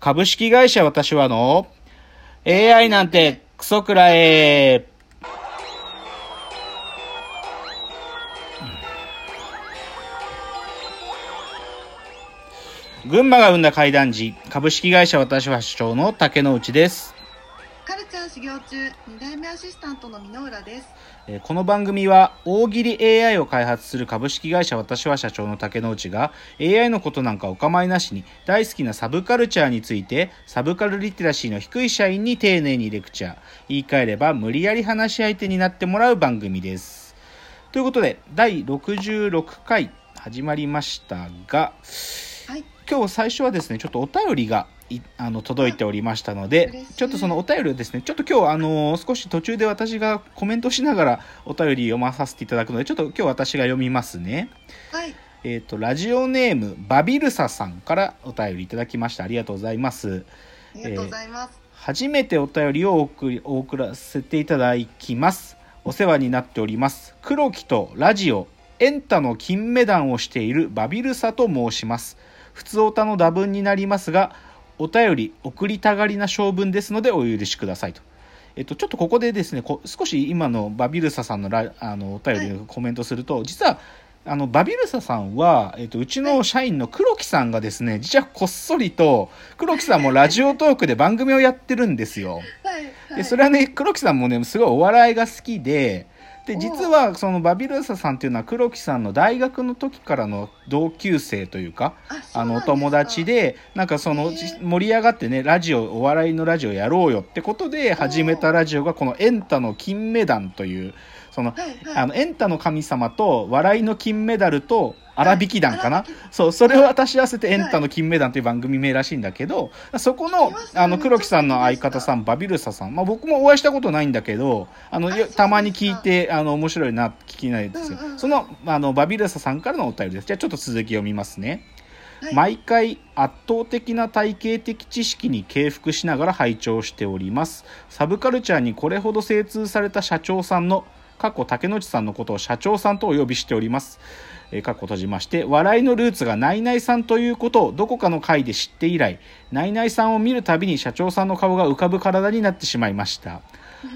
株式会社私はの AI なんてクソくらえ。群馬が生んだ怪談時、株式会社私は主張の竹之内です。チャー修行中2代目アシスタントの箕浦ですこの番組は大喜利 AI を開発する株式会社私は社長の竹之内が AI のことなんかお構いなしに大好きなサブカルチャーについてサブカルリテラシーの低い社員に丁寧にレクチャー言い換えれば無理やり話し相手になってもらう番組ですということで第66回始まりましたが今日最初はですねちょっとお便りがいあの届いておりましたのでちょっとそのお便りをですねちょっと今日あの少し途中で私がコメントしながらお便り読まさせていただくのでちょっと今日私が読みますね。はい。えっ、とラジオネームバビルサさんからお便りいただきました。ありがとうございます。ありがとうございます、初めてお便りをお送りお送らせていただきます。お世話になっております。黒木とラジオエンタの金メダンをしているバビルサと申します普通オタの打分になりますがお便り送りたがりな性分ですのでお許しくださいと。えっと、ちょっとここでですねこ少し今のバビルサさんのラあのお便りをコメントすると、実はあのバビルサさんは、えっと、うちの社員の黒木さんがですね実はこっそりと黒木さんもラジオトークで番組をやってるんですよ。はい。はい。でそれはね黒木さんもねすごいお笑いが好きででお実はそのバビルサさんっていうのは黒木さんの大学の時からの同級生というかあのお友達でなんかその盛り上がってねラジオお笑いのラジオやろうよってことで始めたラジオがこの「エンタの金メダル」というそのはいはい。あのエンタの神様と笑いの金メダルと荒引き団かな？荒引き。そうそれを足し合わせて「エンタの金メダル」という番組名らしいんだけどそこのあの黒木さんの相方さんバビルサさん、まあ、僕もお会いしたことないんだけどあのたまに聞いてあの面白いな聞きないですよ、うんうんうん。そのあのバビルサさんからのお便りです。じゃあちょっと続き読みますね。はい。毎回圧倒的な体系的知識に敬服しながら拝聴しております。サブカルチャーにこれほど精通された社長さんの過去竹野内さんのことを社長さんとお呼びしております。えー過去閉じまして笑いのルーツがナイナイさんということをどこかの回で知って以来ナイナイさんを見るたびに社長さんの顔が浮かぶ体になってしまいました。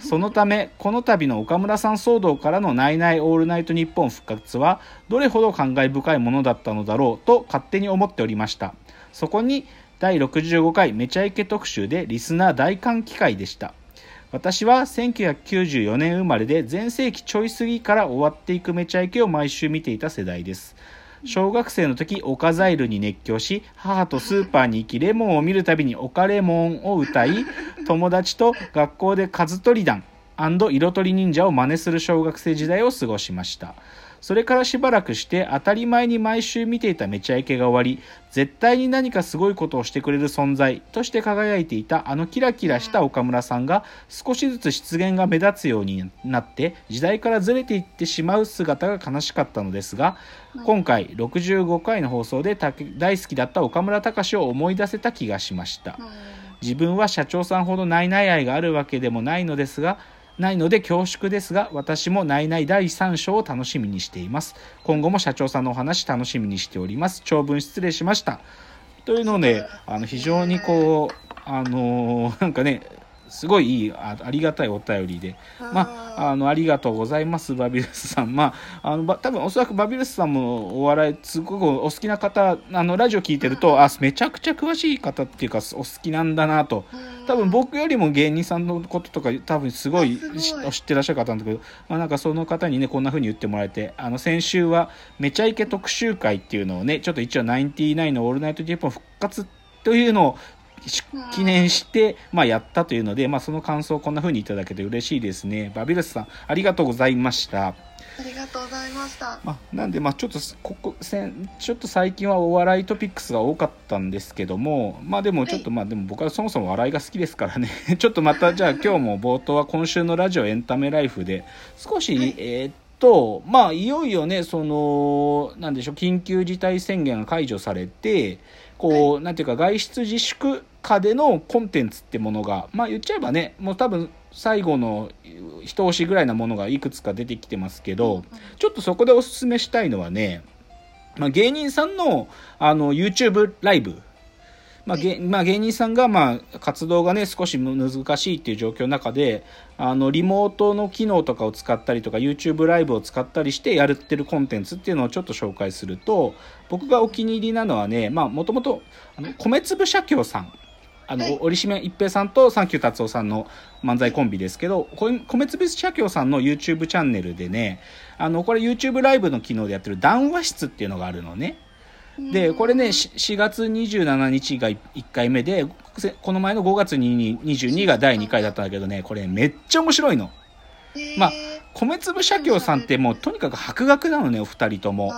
そのためこの度の岡村さん騒動からの「ナイナイオールナイトニッポン」復活はどれほど感慨深いものだったのだろうと勝手に思っておりました。そこに第65回めちゃイケ特集でリスナー大歓喜会でした。私は1994年生まれで全盛期ちょい過ぎから終わっていくめちゃイケを毎週見ていた世代です。小学生の時オカザイルに熱狂し母とスーパーに行きレモンを見るたびにオカレモンを歌い 友達と学校で数取り団色とり忍者を真似する小学生時代を過ごしましたそれからしばらくして当たり前に毎週見ていためちゃイケが終わり絶対に何かすごいことをしてくれる存在として輝いていたあのキラキラした岡村さんが少しずつ出現が目立つようになって時代からずれていってしまう姿が悲しかったのですが今回65回の放送でた大好きだった岡村隆史を思い出せた気がしました。うん。自分は社長さんほどナイナイ愛があるわけでもないのですがないので恐縮ですが私もないない第3章を楽しみにしています。今後も社長さんのお話楽しみにしております。長文失礼しました。というのであの非常にこうあのーなんかねすごいいいあありがたいお便りで。まあ、あのありがとうございますバビルスさん。まああのば多分おそらくバビルスさんもお笑いすごくお好きな方あのラジオ聞いてると、あめちゃくちゃ詳しい方っていうかお好きなんだなと。多分僕よりも芸人さんのこととか多分すごい知知ってらっしゃる方なんだけど、まあ、なんかその方にねこんな風に言ってもらえてあの先週は「めちゃイケ特集会」っていうのをねちょっと一応ナインティナインの「オールナイトニッポン」復活というのをし記念して、まあ、やったというので、まあ、その感想をこんな風にいただけて嬉しいですね。バビルスさんありがとうございました。ありがとうございました。まあ、なんでまあちょっとここせんちょっと最近はお笑いトピックスが多かったんですけどもまあでもちょっとまあでも僕はそもそも笑いが好きですからね。ちょっとまたじゃあ今日も冒頭は今週のラジオエンタメライフで少し、はい。えーっとまあいよいよねそのなんでしょう緊急事態宣言が解除されてこう、なんていうか外出自粛下でのコンテンツってものがまあ言っちゃえばねもう多分最後の一押しぐらいなものがいくつか出てきてますけど、ちょっとそこでおすすめしたいのはね、まあ、芸人さんのあの YouTube ライブ。まあげまあ、芸人さんがまあ活動がね少し難しいっていう状況の中であのリモートの機能とかを使ったりとか YouTube ライブを使ったりしてやってるコンテンツっていうのをちょっと紹介すると僕がお気に入りなのはねもともと米粒社協さんあの、はい折島一平さんとサンキュー達夫さんの漫才コンビですけど、こ米粒社協さんの YouTube チャンネルでね、あの、これ YouTube ライブの機能でやってる談話室っていうのがあるのね。で、これね、し4月27日が1回目で、せこの前の5月に22が第2回だったんだけどね、これめっちゃ面白いの。まあ米粒社協さんってもうとにかく博学なのね、お二人とも。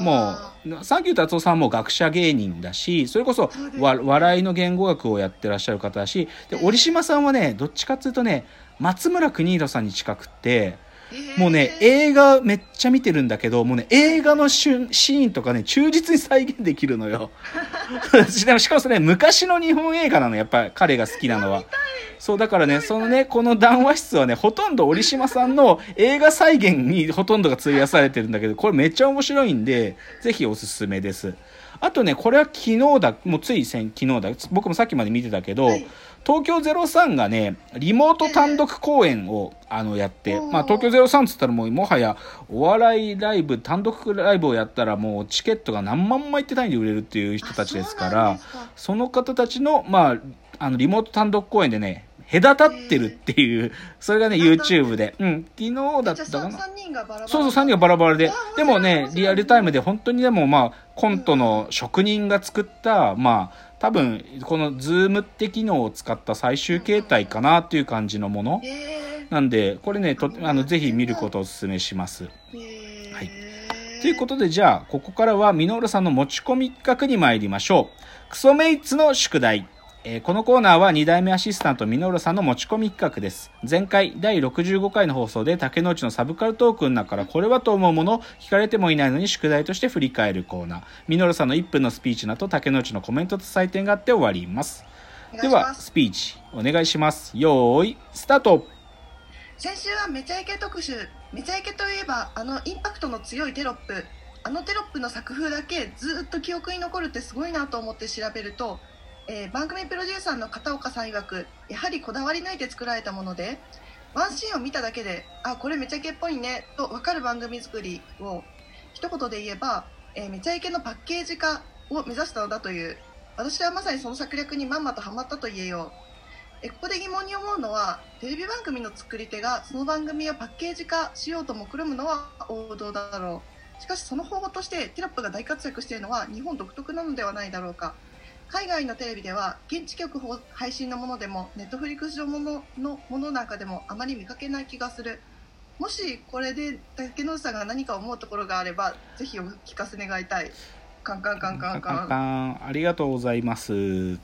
もう、サンキュー達夫さんも学者芸人だし、それこそ笑いの言語学をやってらっしゃる方だし、で、折島さんはね、どっちかっていうとね、松村邦弘さんに近くって、もうね、映画めっちゃ見てるんだけど、もうね、映画のシーンとかね、忠実に再現できるのよ。しかもそれ、昔の日本映画なの、やっぱり彼が好きなのは。そう、だからね、そのね、この談話室はね、ほとんど折島さんの映画再現にほとんどが費やされてるんだけど、これめっちゃ面白いんで、ぜひおすすめです。あとね、これは昨日だ、もうつい先、昨日だ、僕もさっきまで見てたけど、はい。東京03がね、リモート単独公演を、あの、やって、まあ、東京03っつったらもう、もはや、お笑いライブ、単独ライブをやったらもう、チケットが何万枚って単位で売れるっていう人たちですから、その方たちの、まあ、あの、リモート単独公演でね、隔たってるっていう、それがね、YouTube で。うん、昨日だったかな。3人がバラバラそうそう、3人がバラバラででもねリアルタイムで本当にでもまあ、コントの職人が作った、まあ、多分、このズームって機能を使った最終形態かなっていう感じのもの。へなんで、これね、とあのぜひ見ることをお勧めします。はいということで、じゃあ、ここからは、ミノールさんの持ち込み企画に参りましょう。クソメイツの宿題。えーこのコーナーは2代目アシスタントミノールさんの持ち込み企画です。前回第65回の放送で竹之内のサブカルトークの中からこれはと思うものを聞かれてもいないのに宿題として振り返るコーナー。ミノールさんの1分のスピーチの後竹之内のコメントと採点があって終わります。までは、スピーチお願いします。よーい、スタート先週はめちゃイケ特集めちゃイケといえばあのインパクトの強いテロップあのテロップの作風だけずっと記憶に残るってすごいなと思って調べると、えー番組プロデューサーの片岡さん曰くやはりこだわり抜いて作られたものでワンシーンを見ただけであこれめちゃイケっぽいねと分かる番組作りを一言で言えば、えーめちゃイケのパッケージ化を目指したのだという私はまさにその策略にまんまとハマったと言えよう。えここで疑問に思うのはテレビ番組の作り手がその番組をパッケージ化しようと目論むのは王道だろう。しかしその方法としてテロップが大活躍しているのは日本独特なのではないだろうか。海外のテレビでは現地局配信のものでもネットフリックス上もののものなんかでもあまり見かけない気がする。もしこれで竹野内さんが何か思うところがあればぜひお聞かせ願いたい。カンカンカンカンカン。カンありがとうございます。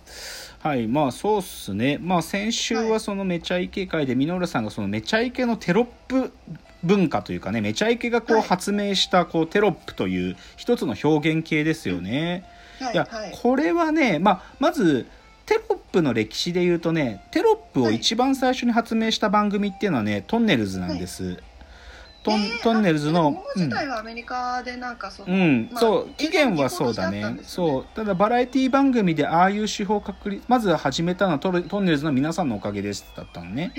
はい。まあそうっすね。まあ先週はそのめちゃイケ会でミノルさんがそのめちゃイケのテロップ文化というかねめちゃイケがこうはい。発明したこうテロップという一つの表現形ですよね、いや、これはね、まあ、まずテロップの歴史で言うとねテロップを一番最初に発明した番組っていうのはねトンネルズなんです、トンえートンネルズの自体はアメリカでなんかその、うん、まあそう起源はそうだね。そう。ただバラエティ番組でああいう手法確立まず始めたのはトルトンネルズの皆さんのおかげですだったのね。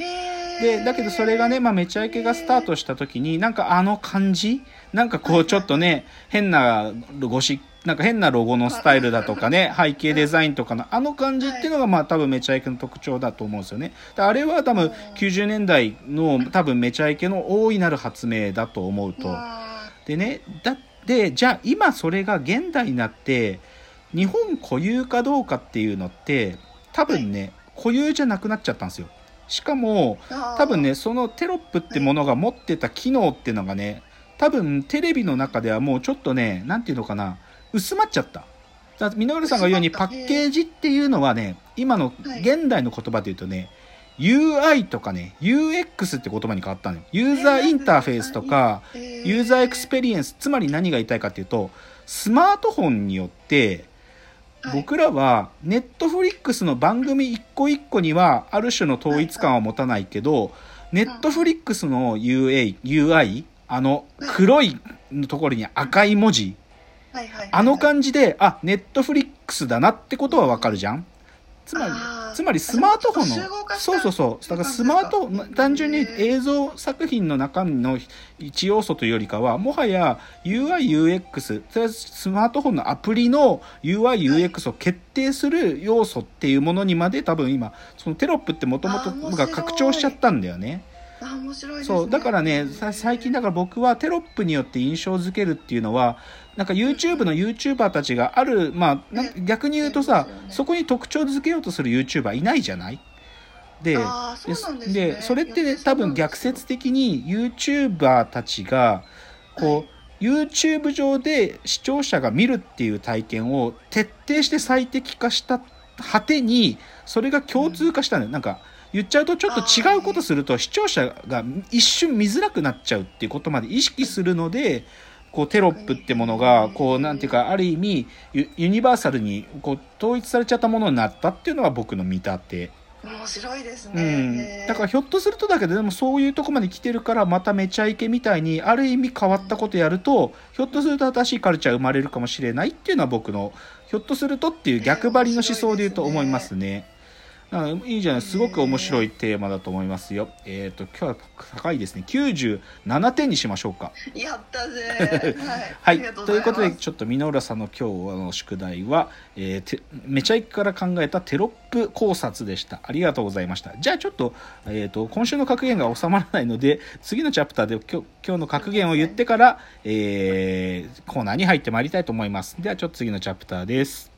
でだけどそれがね、まあ、めちゃイケがスタートした時になんかあの感じなんかこうちょっとね変なゴシなんか変なロゴのスタイルだとかね背景デザインとかのあの感じっていうのがまあ多分めちゃイケの特徴だと思うんですよね。であれは多分90年代の多分めちゃイケの大いなる発明だと思うと。わでねだってじゃあ今それが現代になって日本固有かどうかっていうのって多分ね、固有じゃなくなっちゃったんですよ。しかも多分ねそのテロップってものが持ってた機能っていうのがね多分テレビの中ではもうちょっとねなんていうのかな薄まっちゃった。だから稔さんが言うようにパッケージっていうのはね今のはい。現代の言葉で言うとね UI とかね UX って言葉に変わったのよ。ユーザーインターフェースとかへユーザーエクスペリエンスつまり何が言いたいかっていうとスマートフォンによってはい。僕らはネットフリックスの番組一個一個にはある種の統一感は持たないけどネットフリックスの UA UI あの黒いところに赤い文字はいはいはい。あの感じであネットフリックスだなってことはわかるじゃん。つまりつまりスマートフォンのそうそうそう。だからスマート単純に映像作品の中身の一要素というよりかはもはや UIUX とりあえずスマートフォンのアプリの UIUX を決定する要素っていうものにまで多分今そのテロップってもともとが拡張しちゃったんだよね。あ面白いそうだからねさ最近だから僕はテロップによって印象づけるっていうのはなんか YouTube の YouTuber たちがある、まあ、逆に言うとさね。そこに特徴づけようとする YouTuber いないじゃない？でそですね。でそれっていや多分逆説的に YouTuber たちがこう、YouTube 上で視聴者が見るっていう体験を徹底して最適化した果てにそれが共通化したのよ、なんか言っちゃうとちょっと違うことすると視聴者が一瞬見づらくなっちゃうっていうことまで意識するのでこうテロップってものがこうなんていうかある意味ユユニバーサルにこう統一されちゃったものになったっていうのが僕の見立て。面白いですうね、んへーだからひょっとするとだけどでもそういうとこまで来てるからまためちゃイケみたいにある意味変わったことやるとひょっとすると新しいカルチャー生まれるかもしれないっていうのは僕のひょっとするとっていう逆張りの思想で言うと思いますね。うんいいじゃないすごく面白いテーマだと思いますよ。えっ、と今日は高いですね。97点にしましょうか。やったぜ。はい、はい。ということでちょっと箕浦さんの今日の宿題は、えーてめちゃイケから考えたテロップ考察でした。ありがとうございました。じゃあちょっと,、えー、と今週の格言が収まらないので次のチャプターで今日今日の格言を言ってから、えーコーナーに入ってまいりたいと思います。ではちょっと次のチャプターです